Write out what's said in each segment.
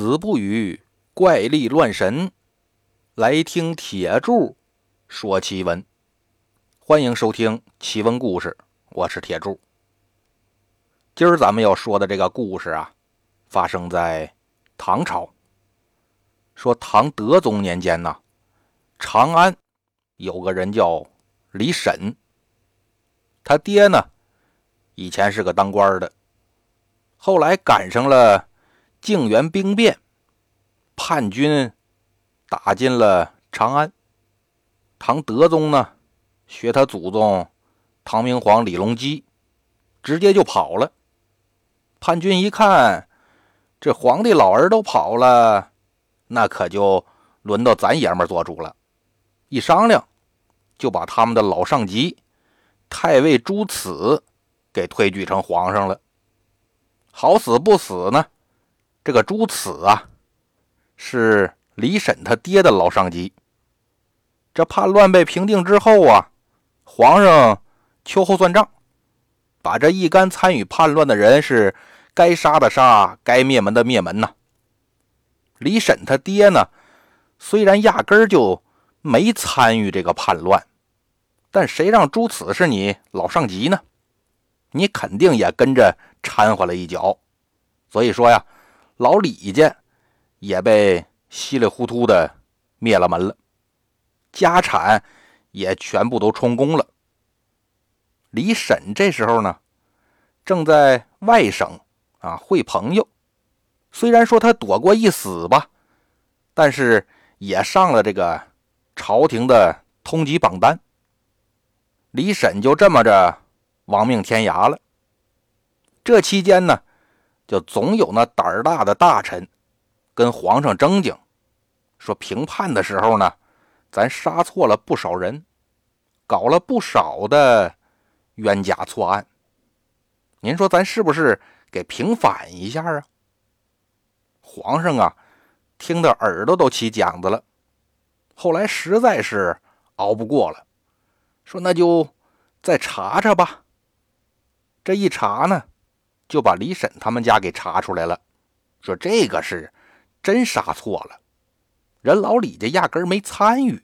子不语怪力乱神，来听铁柱说奇闻。欢迎收听奇闻故事，我是铁柱。今儿咱们要说的这个故事啊，发生在唐朝。说唐德宗年间呢，长安有个人叫李审，他爹呢以前是个当官的，后来赶上了。靖元兵变，叛军打进了长安。唐德宗呢，学他祖宗唐明皇李隆基，直接就跑了。叛军一看，这皇帝老儿都跑了，那可就轮到咱爷们做主了。一商量，就把他们的老上级太尉朱慈给推举成皇上了。好死不死呢！这个朱慈啊，是李审他爹的老上级。这叛乱被平定之后啊，皇上秋后算账，把这一干参与叛乱的人是该杀的杀，该灭门的灭门呐。李审他爹呢，虽然压根儿就没参与这个叛乱，但谁让朱慈是你老上级呢？你肯定也跟着掺和了一脚。所以说呀。老李家也被稀里糊涂的灭了门了，家产也全部都充公了。李审这时候呢，正在外省啊会朋友。虽然说他躲过一死吧，但是也上了这个朝廷的通缉榜单。李审就这么着亡命天涯了。这期间呢。就总有那胆儿大的大臣跟皇上争竞，说平叛的时候呢，咱杀错了不少人，搞了不少的冤假错案。您说咱是不是给平反一下啊？皇上啊，听得耳朵都起茧子了。后来实在是熬不过了，说那就再查查吧。这一查呢。就把李婶他们家给查出来了，说这个是真杀错了，人老李家压根儿没参与。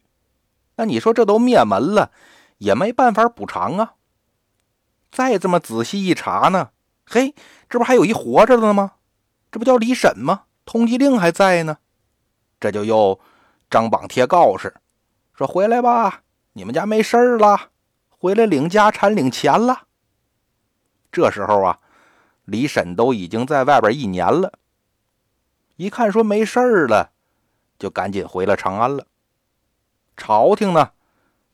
那你说这都灭门了，也没办法补偿啊。再这么仔细一查呢，嘿，这不还有一活着的吗？这不叫李婶吗？通缉令还在呢。这就又张榜贴告示，说回来吧，你们家没事了，回来领家产领钱了。这时候啊。李婶都已经在外边一年了，一看说没事了，就赶紧回了长安了。朝廷呢，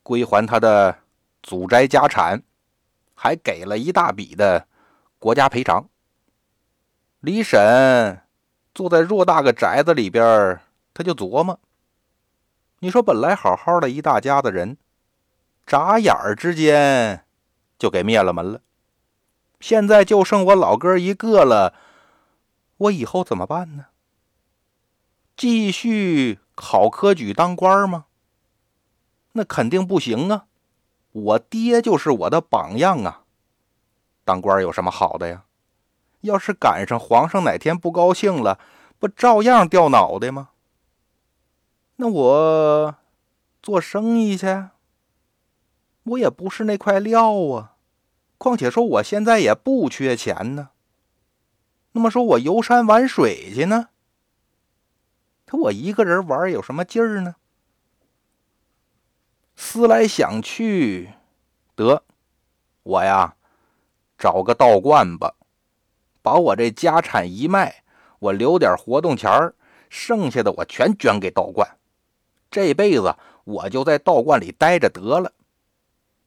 归还他的祖宅家产，还给了一大笔的国家赔偿。李婶坐在偌大个宅子里边，他就琢磨：你说本来好好的一大家子人，眨眼之间就给灭了门了。现在就剩我老哥一个了，我以后怎么办呢？继续考科举当官吗？那肯定不行啊！我爹就是我的榜样啊！当官有什么好的呀？要是赶上皇上哪天不高兴了，不照样掉脑袋吗？那我做生意去，我也不是那块料啊！况且说，我现在也不缺钱呢。那么说，我游山玩水去呢？可我一个人玩有什么劲儿呢？思来想去，得，我呀，找个道观吧，把我这家产一卖，我留点活动钱儿，剩下的我全捐给道观。这辈子我就在道观里待着得了。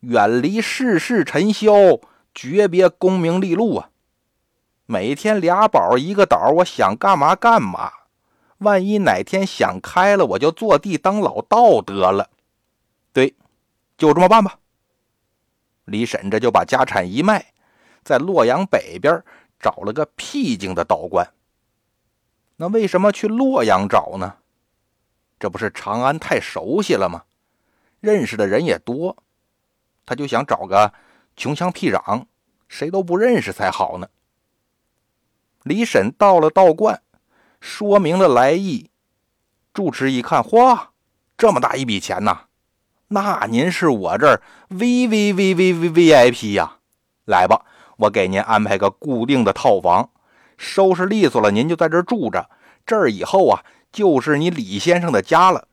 远离世事尘嚣，诀别功名利禄啊！每天俩宝一个岛，我想干嘛干嘛。万一哪天想开了，我就坐地当老道得了。对，就这么办吧。李婶这就把家产一卖，在洛阳北边找了个僻静的道观。那为什么去洛阳找呢？这不是长安太熟悉了吗？认识的人也多。他就想找个穷乡僻壤，谁都不认识才好呢。李婶到了道观，说明了来意。住持一看，嚯，这么大一笔钱呐！那您是我这儿 V V V V V V I P 呀！来吧，我给您安排个固定的套房，收拾利索了，您就在这儿住着。这儿以后啊，就是你李先生的家了。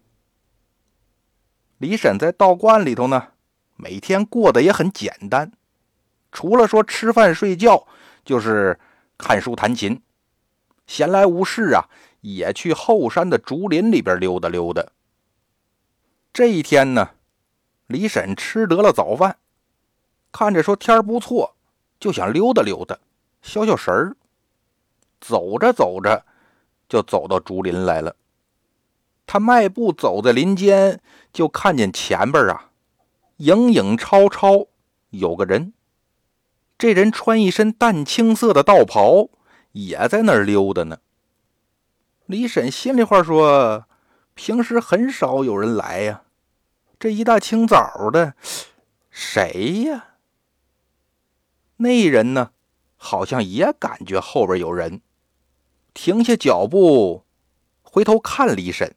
李婶在道观里头呢，每天过得也很简单，除了说吃饭睡觉，就是看书弹琴。闲来无事啊，也去后山的竹林里边溜达溜达。这一天呢，李婶吃得了早饭，看着说天不错，就想溜达溜达，消消神儿。走着走着，就走到竹林来了。他迈步走在林间，就看见前边啊，影影绰绰有个人。这人穿一身淡青色的道袍。也在那儿溜达呢。李婶心里话说：“平时很少有人来呀，这一大清早的，谁呀？”那人呢，好像也感觉后边有人，停下脚步，回头看李婶。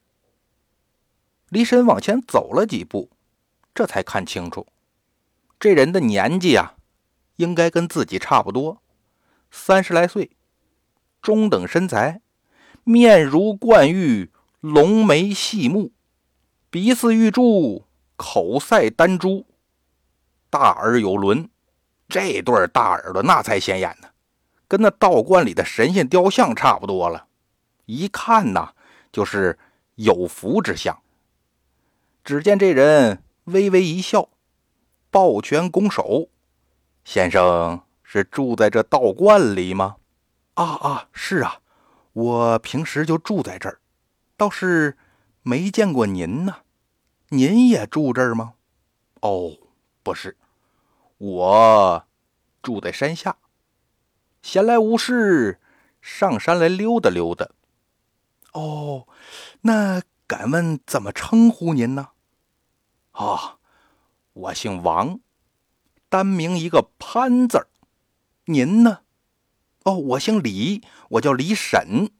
李婶往前走了几步，这才看清楚，这人的年纪啊，应该跟自己差不多，三十来岁。中等身材，面如冠玉，龙眉细目，鼻似玉柱，口赛丹珠，大耳有轮。这对大耳朵那才显眼呢，跟那道观里的神仙雕像差不多了。一看呐，就是有福之相。只见这人微微一笑，抱拳拱手：“先生是住在这道观里吗？”啊啊，是啊，我平时就住在这儿，倒是没见过您呢。您也住这儿吗？哦，不是，我住在山下，闲来无事上山来溜达溜达。哦，那敢问怎么称呼您呢？啊，我姓王，单名一个潘字儿。您呢？哦，我姓李，我叫李婶。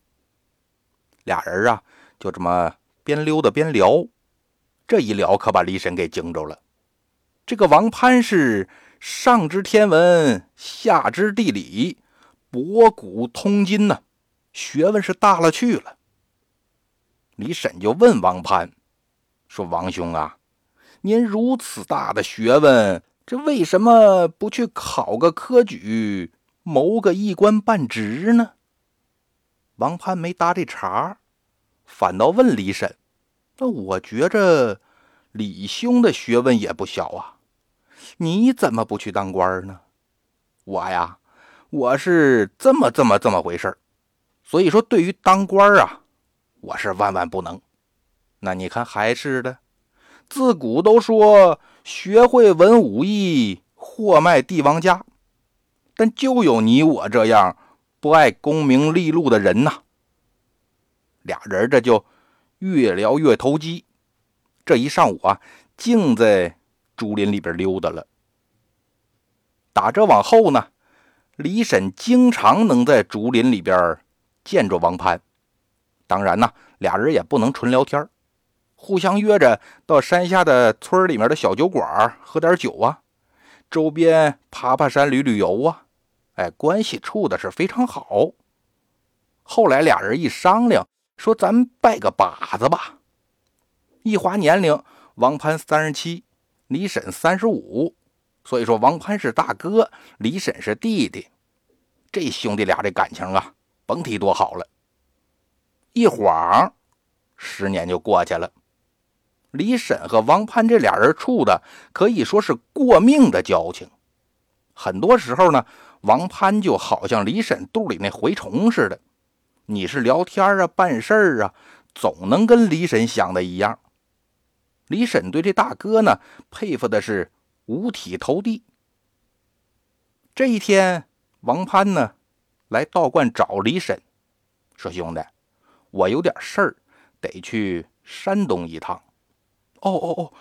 俩人啊，就这么边溜达边聊。这一聊，可把李婶给惊着了。这个王潘是上知天文，下知地理，博古通今呢，学问是大了去了。李婶就问王潘说：“王兄啊，您如此大的学问，这为什么不去考个科举？”谋个一官半职呢？王潘没搭这茬，反倒问李婶：“那我觉着李兄的学问也不小啊，你怎么不去当官呢？”我呀，我是这么这么这么回事所以说对于当官啊，我是万万不能。那你看还是的，自古都说学会文武艺，货卖帝王家。但就有你我这样不爱功名利禄的人呐。俩人这就越聊越投机，这一上午啊，净在竹林里边溜达了。打这往后呢，李婶经常能在竹林里边见着王潘。当然呢，俩人也不能纯聊天，互相约着到山下的村里面的小酒馆喝点酒啊，周边爬爬山、旅旅游啊。哎，关系处的是非常好。后来俩人一商量，说咱拜个把子吧。一划年龄，王潘三十七，李婶三十五，所以说王潘是大哥，李婶是弟弟。这兄弟俩这感情啊，甭提多好了。一晃，十年就过去了。李婶和王潘这俩人处的可以说是过命的交情。很多时候呢。王潘就好像李婶肚里那蛔虫似的，你是聊天啊、办事儿啊，总能跟李婶想的一样。李婶对这大哥呢，佩服的是五体投地。这一天，王潘呢来道观找李婶，说：“兄弟，我有点事儿，得去山东一趟。”“哦哦哦，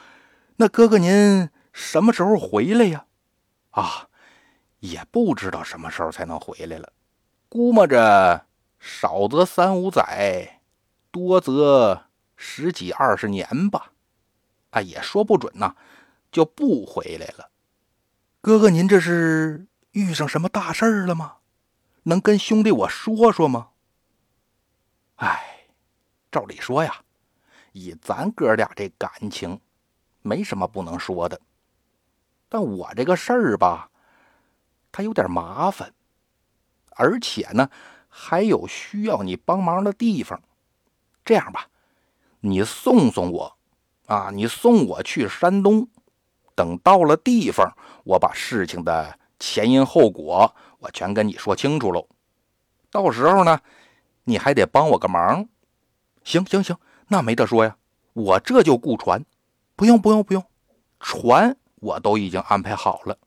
那哥哥您什么时候回来呀？”“啊。”也不知道什么时候才能回来了，估摸着少则三五载，多则十几二十年吧。啊，也说不准呐，就不回来了。哥哥，您这是遇上什么大事儿了吗？能跟兄弟我说说吗？哎，照理说呀，以咱哥俩这感情，没什么不能说的。但我这个事儿吧，它有点麻烦，而且呢，还有需要你帮忙的地方。这样吧，你送送我，啊，你送我去山东。等到了地方，我把事情的前因后果，我全跟你说清楚喽。到时候呢，你还得帮我个忙。行行行，那没得说呀，我这就雇船。不用不用不用，船我都已经安排好了，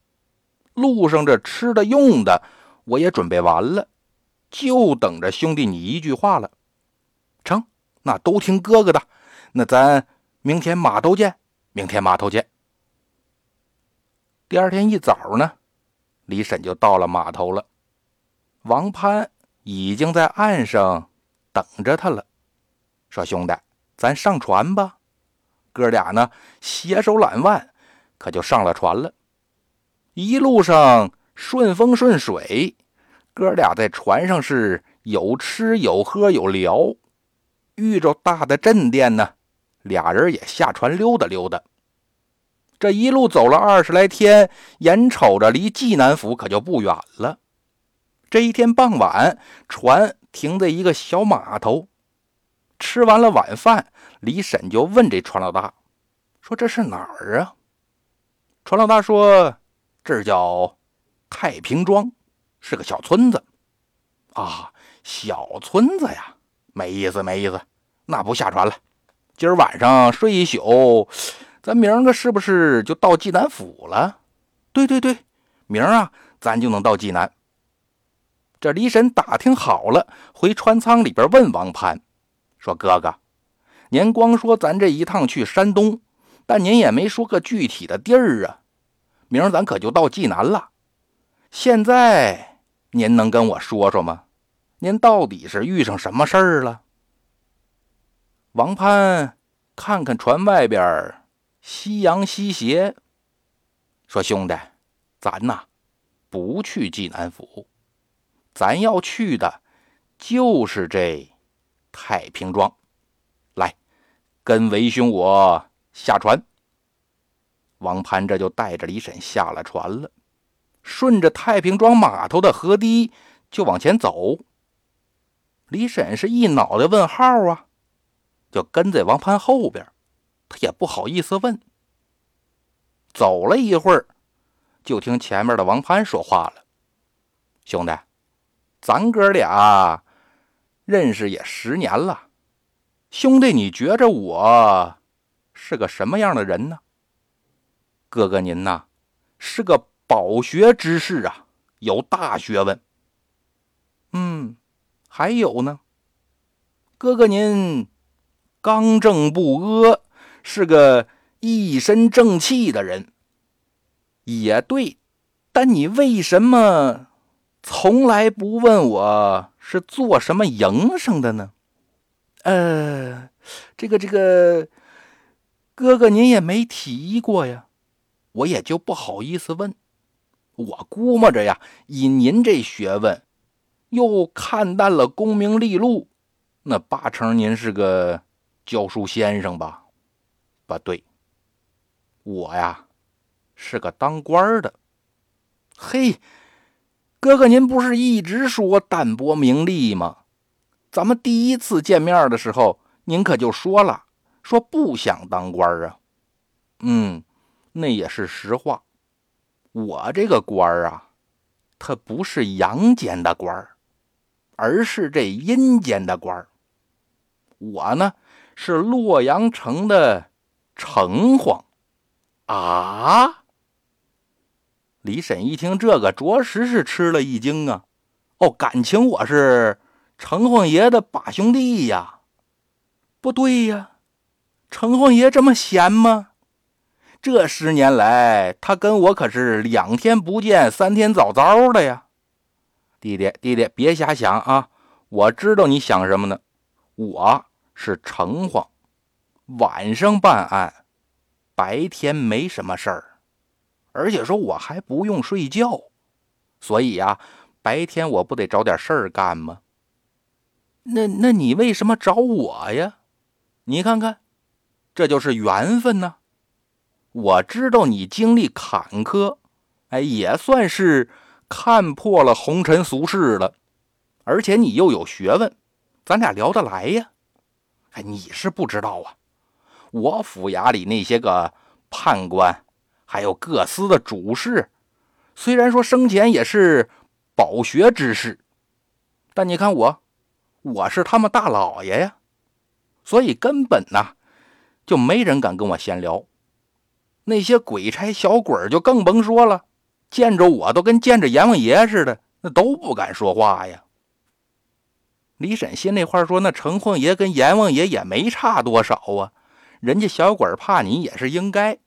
路上这吃的用的我也准备完了，就等着兄弟你一句话了。成，那都听哥哥的。那咱明天码头见，明天码头见。第二天一早呢，李婶就到了码头了。王潘已经在岸上等着他了，说：“兄弟，咱上船吧。”哥俩呢，携手揽腕，可就上了船了。一路上顺风顺水，哥俩在船上是有吃有喝有聊。遇着大的镇店呢，俩人也下船溜达溜达。这一路走了二十来天，眼瞅着离济南府可就不远了。这一天傍晚，船停在一个小码头。吃完了晚饭，李婶就问这船老大：“说这是哪儿啊？”船老大说：“这叫太平庄，是个小村子。”啊，小村子呀，没意思，没意思。那不下船了，今儿晚上睡一宿。咱明儿个是不是就到济南府了？对对对，明儿啊，咱就能到济南。这李婶打听好了，回船舱里边问王潘说：“哥哥，您光说咱这一趟去山东，但您也没说个具体的地儿啊。明儿咱可就到济南了。现在您能跟我说说吗？您到底是遇上什么事儿了？”王潘看看船外边。夕阳西斜，说：“兄弟，咱呐不去济南府，咱要去的就是这太平庄。来，跟为兄我下船。”王攀这就带着李婶下了船了，顺着太平庄码头的河堤就往前走。李婶是一脑袋问号啊，就跟在王攀后边。他也不好意思问。走了一会儿，就听前面的王攀说话了：“兄弟，咱哥俩认识也十年了，兄弟，你觉着我是个什么样的人呢？哥哥您呐，是个饱学之士啊，有大学问。嗯，还有呢，哥哥您刚正不阿。”是个一身正气的人，也对。但你为什么从来不问我是做什么营生的呢？呃，这个这个，哥哥您也没提过呀，我也就不好意思问。我估摸着呀，以您这学问，又看淡了功名利禄，那八成您是个教书先生吧？不对，我呀是个当官的。嘿，哥哥，您不是一直说淡泊名利吗？咱们第一次见面的时候，您可就说了，说不想当官啊。嗯，那也是实话。我这个官啊，他不是阳间的官而是这阴间的官我呢是洛阳城的。城隍啊！李婶一听这个，着实是吃了一惊啊！哦，感情我是城隍爷的把兄弟呀？不对呀，城隍爷这么闲吗？这十年来，他跟我可是两天不见，三天早早的呀！弟弟，弟弟，别瞎想啊！我知道你想什么呢？我是城隍，晚上办案，白天没什么事儿，而且说我还不用睡觉，所以呀，白天我不得找点事儿干吗？那那你为什么找我呀？你看看，这就是缘分呢。我知道你经历坎坷，哎，也算是看破了红尘俗世了。而且你又有学问，咱俩聊得来呀。哎，你是不知道啊，我府衙里那些个判官，还有各司的主事，虽然说生前也是饱学之士，但你看我，我是他们大老爷呀，所以根本呐，就没人敢跟我闲聊。那些鬼差小鬼就更甭说了，见着我都跟见着阎王爷似的，那都不敢说话呀。李婶心里话说：“那城隍爷跟阎王爷也没差多少啊，人家小鬼怕你也是应该。”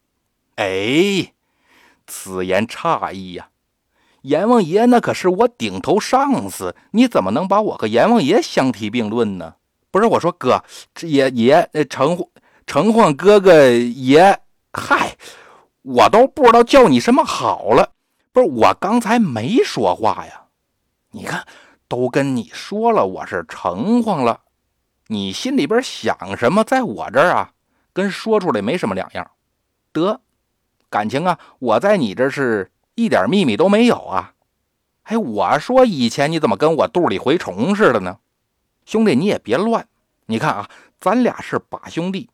哎，此言差矣呀！阎王爷那可是我顶头上司，你怎么能把我和阎王爷相提并论呢？不是我说哥，这爷爷城城隍哥哥爷，嗨，我都不知道叫你什么好了。不是我刚才没说话呀，你看。都跟你说了，我是城隍了，你心里边想什么，在我这儿啊，跟说出来没什么两样。得，感情啊，我在你这是一点秘密都没有啊。哎，我说以前你怎么跟我肚里蛔虫似的呢？兄弟，你也别乱。你看啊，咱俩是把兄弟，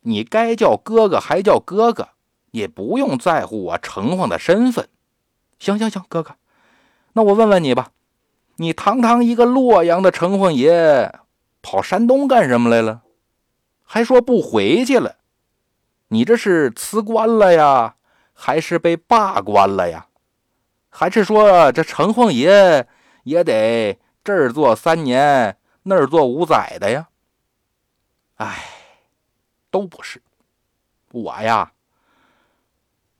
你该叫哥哥还叫哥哥，也不用在乎我城隍的身份。行行行，哥哥，那我问问你吧。你堂堂一个洛阳的城隍爷，跑山东干什么来了？还说不回去了？你这是辞官了呀，还是被罢官了呀？还是说这城隍爷也得这儿做三年，那儿做五载的呀？哎，都不是。我呀，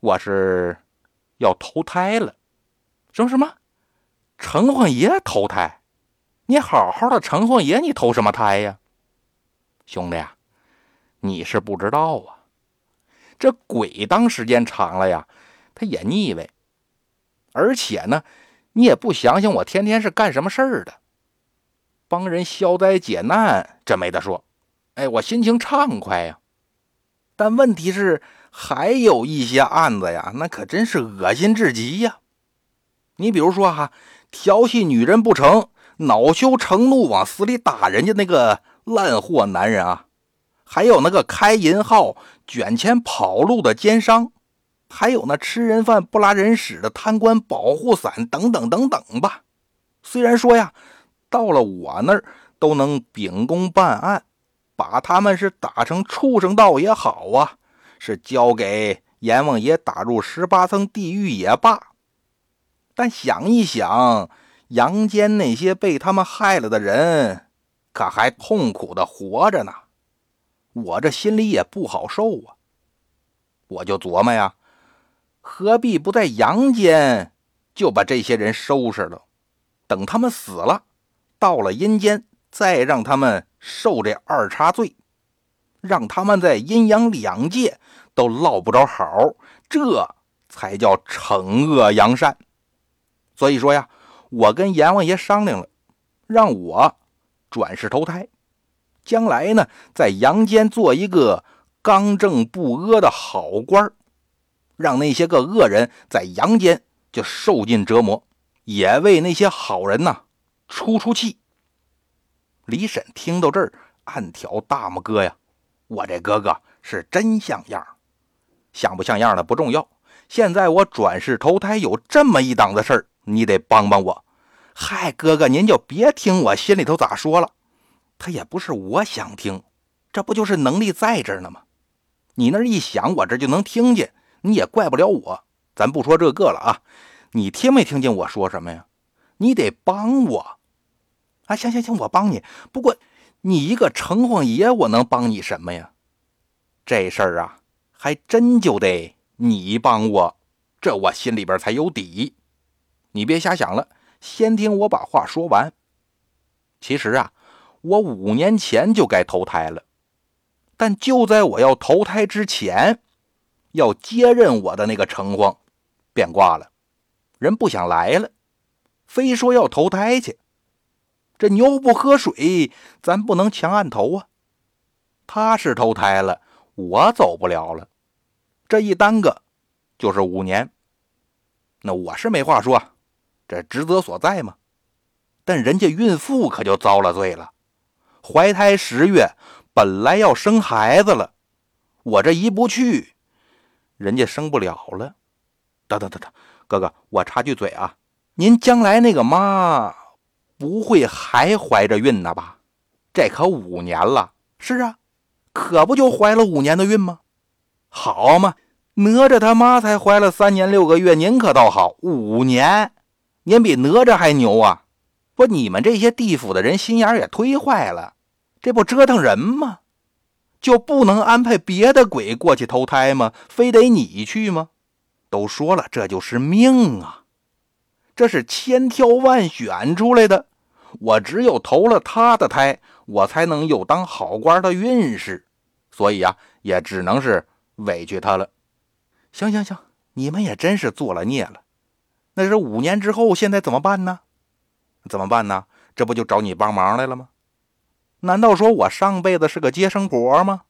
我是要投胎了。什么什么？城隍爷投胎，你好好的城隍爷，你投什么胎呀，兄弟啊，你是不知道啊，这鬼当时间长了呀，他也腻歪，而且呢，你也不想想我天天是干什么事儿的，帮人消灾解难，这没得说，哎，我心情畅快呀，但问题是还有一些案子呀，那可真是恶心至极呀，你比如说哈。调戏女人不成，恼羞成怒往死里打人家那个烂货男人啊，还有那个开银号卷钱跑路的奸商，还有那吃人饭不拉人屎的贪官保护伞等等等等吧。虽然说呀，到了我那儿都能秉公办案，把他们是打成畜生道也好啊，是交给阎王爷打入十八层地狱也罢。但想一想，阳间那些被他们害了的人，可还痛苦的活着呢，我这心里也不好受啊。我就琢磨呀，何必不在阳间就把这些人收拾了，等他们死了，到了阴间再让他们受这二茬罪，让他们在阴阳两界都落不着好，这才叫惩恶扬善。所以说呀，我跟阎王爷商量了，让我转世投胎，将来呢，在阳间做一个刚正不阿的好官让那些个恶人在阳间就受尽折磨，也为那些好人呐出出气。李婶听到这儿，暗挑大拇哥呀，我这哥哥是真像样，像不像样的不重要，现在我转世投胎有这么一档子事儿。你得帮帮我，嗨，哥哥，您就别听我心里头咋说了，他也不是我想听，这不就是能力在这儿呢吗？你那一想，我这就能听见，你也怪不了我。咱不说这个了啊，你听没听见我说什么呀？你得帮我啊！行行行，我帮你。不过你一个城隍爷，我能帮你什么呀？这事儿啊，还真就得你帮我，这我心里边才有底。你别瞎想了，先听我把话说完。其实啊，我五年前就该投胎了，但就在我要投胎之前，要接任我的那个城隍变卦了，人不想来了，非说要投胎去。这牛不喝水，咱不能强按头啊。他是投胎了，我走不了了。这一耽搁，就是五年。那我是没话说，这职责所在嘛。但人家孕妇可就遭了罪了，怀胎十月，本来要生孩子了，我这一不去，人家生不了了。等等等等，哥哥，我插句嘴啊，您将来那个妈。不会还怀着孕呢吧？这可五年了。是啊，可不就怀了五年的孕吗？好嘛，哪吒他妈才怀了三年六个月，您可倒好，五年，您比哪吒还牛啊！说，你们这些地府的人心眼也忒坏了，这不折腾人吗？就不能安排别的鬼过去投胎吗？非得你去吗？都说了，这就是命啊，这是千挑万选出来的。我只有投了他的胎，我才能有当好官的运势，所以呀，也只能是委屈他了。行行行，你们也真是做了孽了。那是五年之后，现在怎么办呢？怎么办呢？这不就找你帮忙来了吗？难道说我上辈子是个接生婆吗？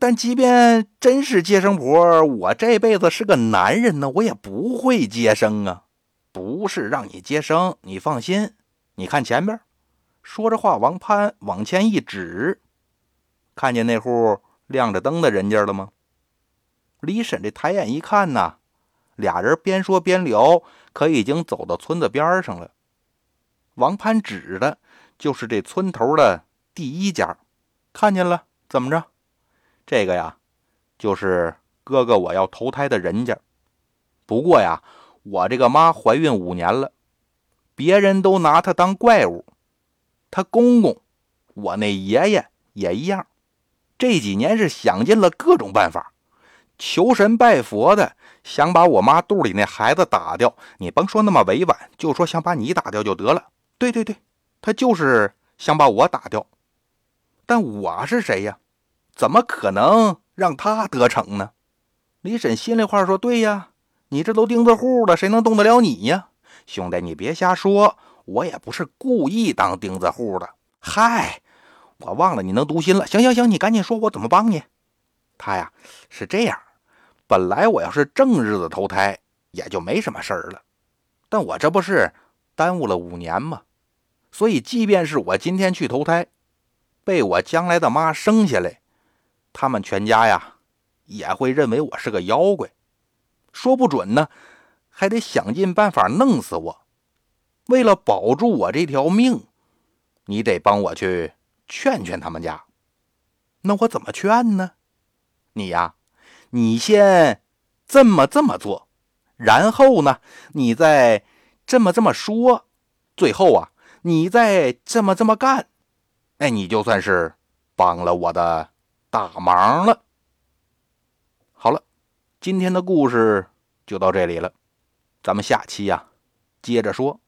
但即便真是接生婆，我这辈子是个男人呢，我也不会接生啊。不是让你接生，你放心。你看前边，说着话，王潘往前一指，看见那户亮着灯的人家了吗？李婶这抬眼一看呐，俩人边说边聊，可已经走到村子边上了。王攀指的就是这村头的第一家，看见了？怎么着？这个呀，就是哥哥我要投胎的人家。不过呀，我这个妈怀孕五年了。别人都拿她当怪物，她公公，我那爷爷也一样。这几年是想尽了各种办法，求神拜佛的，想把我妈肚里那孩子打掉。你甭说那么委婉，就说想把你打掉就得了。对对对，他就是想把我打掉。但我是谁呀？怎么可能让他得逞呢？李婶心里话说：“对呀，你这都钉子户了，谁能动得了你呀？”兄弟，你别瞎说，我也不是故意当钉子户的。嗨，我忘了你能读心了。行行行，你赶紧说，我怎么帮你？他呀是这样，本来我要是正日子投胎，也就没什么事儿了。但我这不是耽误了五年嘛？所以，即便是我今天去投胎，被我将来的妈生下来，他们全家呀也会认为我是个妖怪，说不准呢。还得想尽办法弄死我。为了保住我这条命，你得帮我去劝劝他们家。那我怎么劝呢？你呀，你先这么这么做，然后呢，你再这么这么说，最后啊，你再这么这么干，哎，你就算是帮了我的大忙了。好了，今天的故事就到这里了。咱们下期呀，接着说。